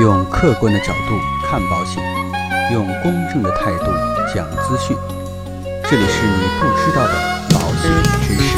用客观的角度看保险，用公正的态度讲资讯。这里是你不知道的保险知识。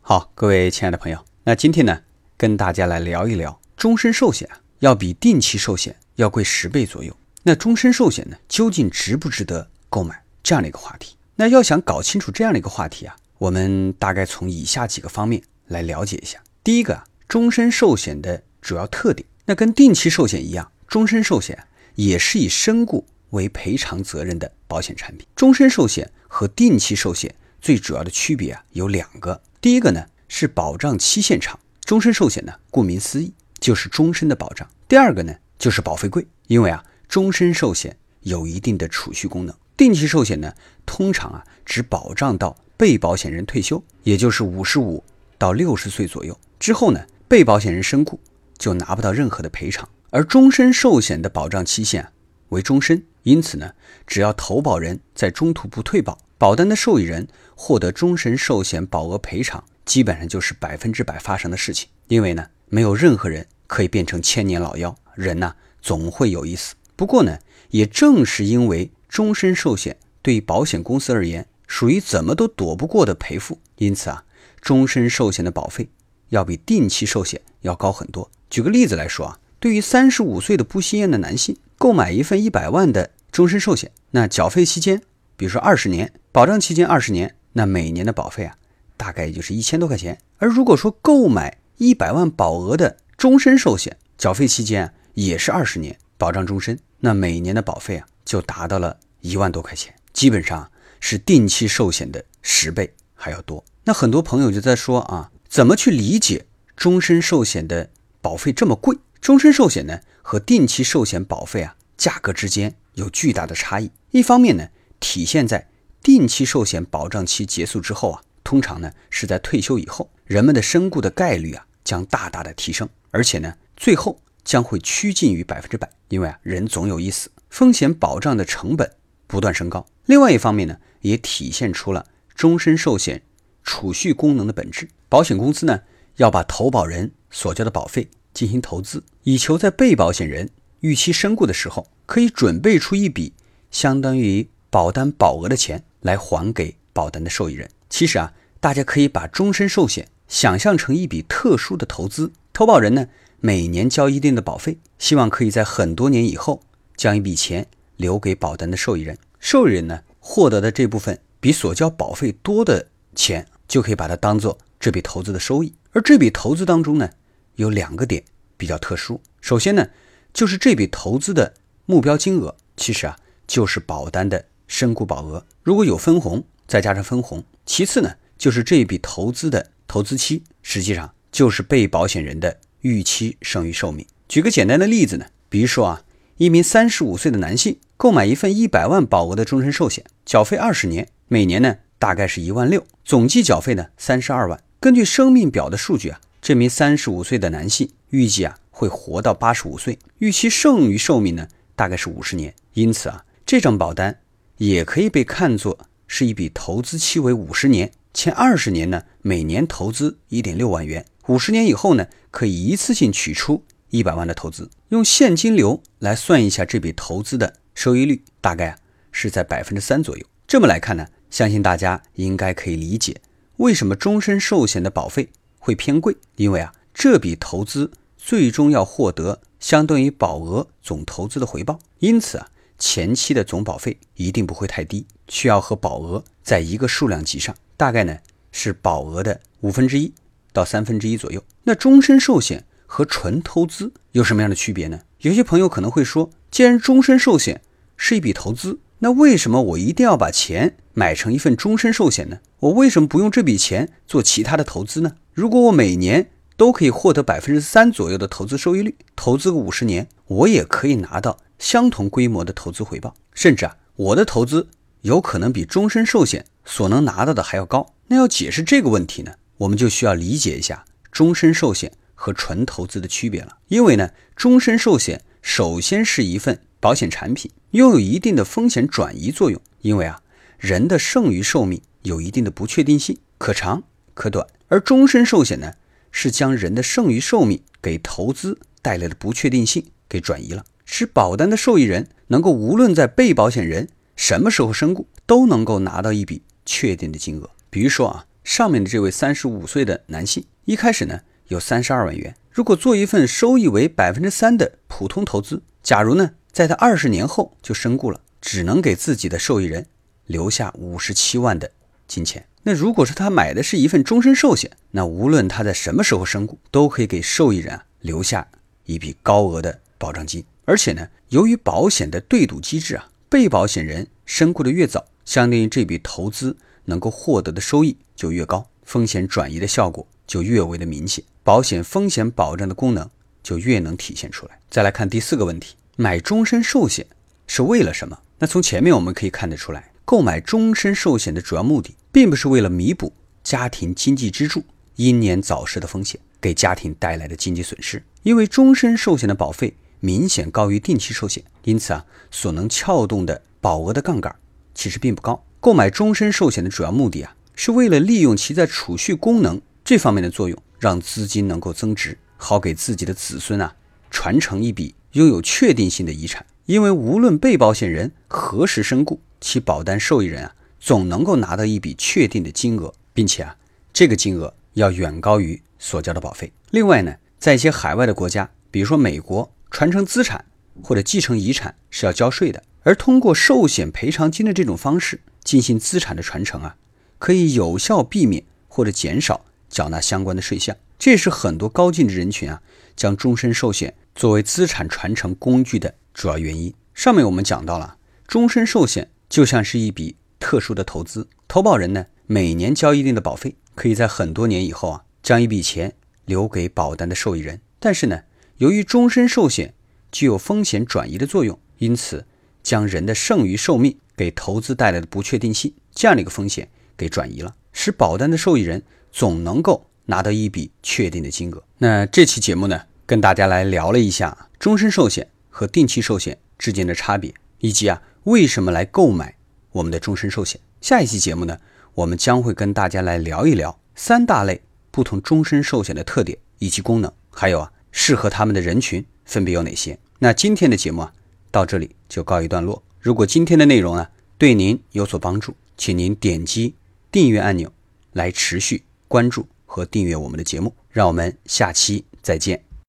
好，各位亲爱的朋友，那今天呢，跟大家来聊一聊终身寿险啊，要比定期寿险要贵十倍左右。那终身寿险呢，究竟值不值得购买？这样的一个话题。那要想搞清楚这样的一个话题啊，我们大概从以下几个方面来了解一下。第一个啊，终身寿险的主要特点，那跟定期寿险一样，终身寿险也是以身故为赔偿责任的保险产品。终身寿险和定期寿险最主要的区别啊有两个，第一个呢是保障期限长，终身寿险呢顾名思义就是终身的保障。第二个呢就是保费贵，因为啊终身寿险有一定的储蓄功能。定期寿险呢，通常啊只保障到被保险人退休，也就是五十五到六十岁左右之后呢，被保险人身故就拿不到任何的赔偿。而终身寿险的保障期限为终身，因此呢，只要投保人在中途不退保，保单的受益人获得终身寿险保额赔偿，基本上就是百分之百发生的事情。因为呢，没有任何人可以变成千年老妖，人呢总会有一死。不过呢，也正是因为终身寿险对于保险公司而言属于怎么都躲不过的赔付，因此啊，终身寿险的保费要比定期寿险要高很多。举个例子来说啊，对于三十五岁的不吸烟的男性购买一份一百万的终身寿险，那缴费期间，比如说二十年，保障期间二十年，那每年的保费啊，大概也就是一千多块钱。而如果说购买一百万保额的终身寿险，缴费期间啊也是二十年，保障终身，那每年的保费啊。就达到了一万多块钱，基本上是定期寿险的十倍还要多。那很多朋友就在说啊，怎么去理解终身寿险的保费这么贵？终身寿险呢和定期寿险保费啊价格之间有巨大的差异。一方面呢，体现在定期寿险保障期结束之后啊，通常呢是在退休以后，人们的身故的概率啊将大大的提升，而且呢最后将会趋近于百分之百，因为啊人总有一死。风险保障的成本不断升高。另外一方面呢，也体现出了终身寿险储蓄功能的本质。保险公司呢，要把投保人所交的保费进行投资，以求在被保险人预期身故的时候，可以准备出一笔相当于保单保额的钱来还给保单的受益人。其实啊，大家可以把终身寿险想象成一笔特殊的投资，投保人呢每年交一定的保费，希望可以在很多年以后。将一笔钱留给保单的受益人，受益人呢获得的这部分比所交保费多的钱，就可以把它当做这笔投资的收益。而这笔投资当中呢，有两个点比较特殊。首先呢，就是这笔投资的目标金额，其实啊就是保单的身故保额，如果有分红，再加上分红。其次呢，就是这笔投资的投资期，实际上就是被保险人的预期剩余寿命。举个简单的例子呢，比如说啊。一名三十五岁的男性购买一份一百万保额的终身寿险，缴费二十年，每年呢大概是一万六，总计缴费呢三十二万。根据生命表的数据啊，这名三十五岁的男性预计啊会活到八十五岁，预期剩余寿命呢大概是五十年。因此啊，这张保单也可以被看作是一笔投资期为五十年，前二十年呢每年投资一点六万元，五十年以后呢可以一次性取出。一百万的投资，用现金流来算一下这笔投资的收益率，大概啊是在百分之三左右。这么来看呢，相信大家应该可以理解为什么终身寿险的保费会偏贵，因为啊这笔投资最终要获得相当于保额总投资的回报，因此啊前期的总保费一定不会太低，需要和保额在一个数量级上，大概呢是保额的五分之一到三分之一左右。那终身寿险。和纯投资有什么样的区别呢？有些朋友可能会说，既然终身寿险是一笔投资，那为什么我一定要把钱买成一份终身寿险呢？我为什么不用这笔钱做其他的投资呢？如果我每年都可以获得百分之三左右的投资收益率，投资个五十年，我也可以拿到相同规模的投资回报，甚至啊，我的投资有可能比终身寿险所能拿到的还要高。那要解释这个问题呢，我们就需要理解一下终身寿险。和纯投资的区别了，因为呢，终身寿险首先是一份保险产品，拥有一定的风险转移作用。因为啊，人的剩余寿命有一定的不确定性，可长可短；而终身寿险呢，是将人的剩余寿命给投资带来的不确定性给转移了，使保单的受益人能够无论在被保险人什么时候身故，都能够拿到一笔确定的金额。比如说啊，上面的这位三十五岁的男性，一开始呢有三十二万元，如果做一份收益为百分之三的普通投资，假如呢在他二十年后就身故了，只能给自己的受益人留下五十七万的金钱。那如果是他买的是一份终身寿险，那无论他在什么时候身故，都可以给受益人啊留下一笔高额的保障金。而且呢，由于保险的对赌机制啊，被保险人身故的越早，相当于这笔投资。能够获得的收益就越高，风险转移的效果就越为的明显，保险风险保障的功能就越能体现出来。再来看第四个问题，买终身寿险是为了什么？那从前面我们可以看得出来，购买终身寿险的主要目的，并不是为了弥补家庭经济支柱英年早逝的风险给家庭带来的经济损失，因为终身寿险的保费明显高于定期寿险，因此啊，所能撬动的保额的杠杆其实并不高。购买终身寿险的主要目的啊，是为了利用其在储蓄功能这方面的作用，让资金能够增值，好给自己的子孙啊传承一笔拥有确定性的遗产。因为无论被保险人何时身故，其保单受益人啊总能够拿到一笔确定的金额，并且啊这个金额要远高于所交的保费。另外呢，在一些海外的国家，比如说美国，传承资产或者继承遗产是要交税的，而通过寿险赔偿金的这种方式。进行资产的传承啊，可以有效避免或者减少缴纳相关的税项，这也是很多高净值人群啊将终身寿险作为资产传承工具的主要原因。上面我们讲到了，终身寿险就像是一笔特殊的投资，投保人呢每年交一定的保费，可以在很多年以后啊将一笔钱留给保单的受益人。但是呢，由于终身寿险具有风险转移的作用，因此将人的剩余寿命。给投资带来的不确定性，这样的一个风险给转移了，使保单的受益人总能够拿到一笔确定的金额。那这期节目呢，跟大家来聊了一下终身寿险和定期寿险之间的差别，以及啊为什么来购买我们的终身寿险。下一期节目呢，我们将会跟大家来聊一聊三大类不同终身寿险的特点以及功能，还有啊适合他们的人群分别有哪些。那今天的节目啊到这里就告一段落。如果今天的内容呢对您有所帮助，请您点击订阅按钮来持续关注和订阅我们的节目。让我们下期再见。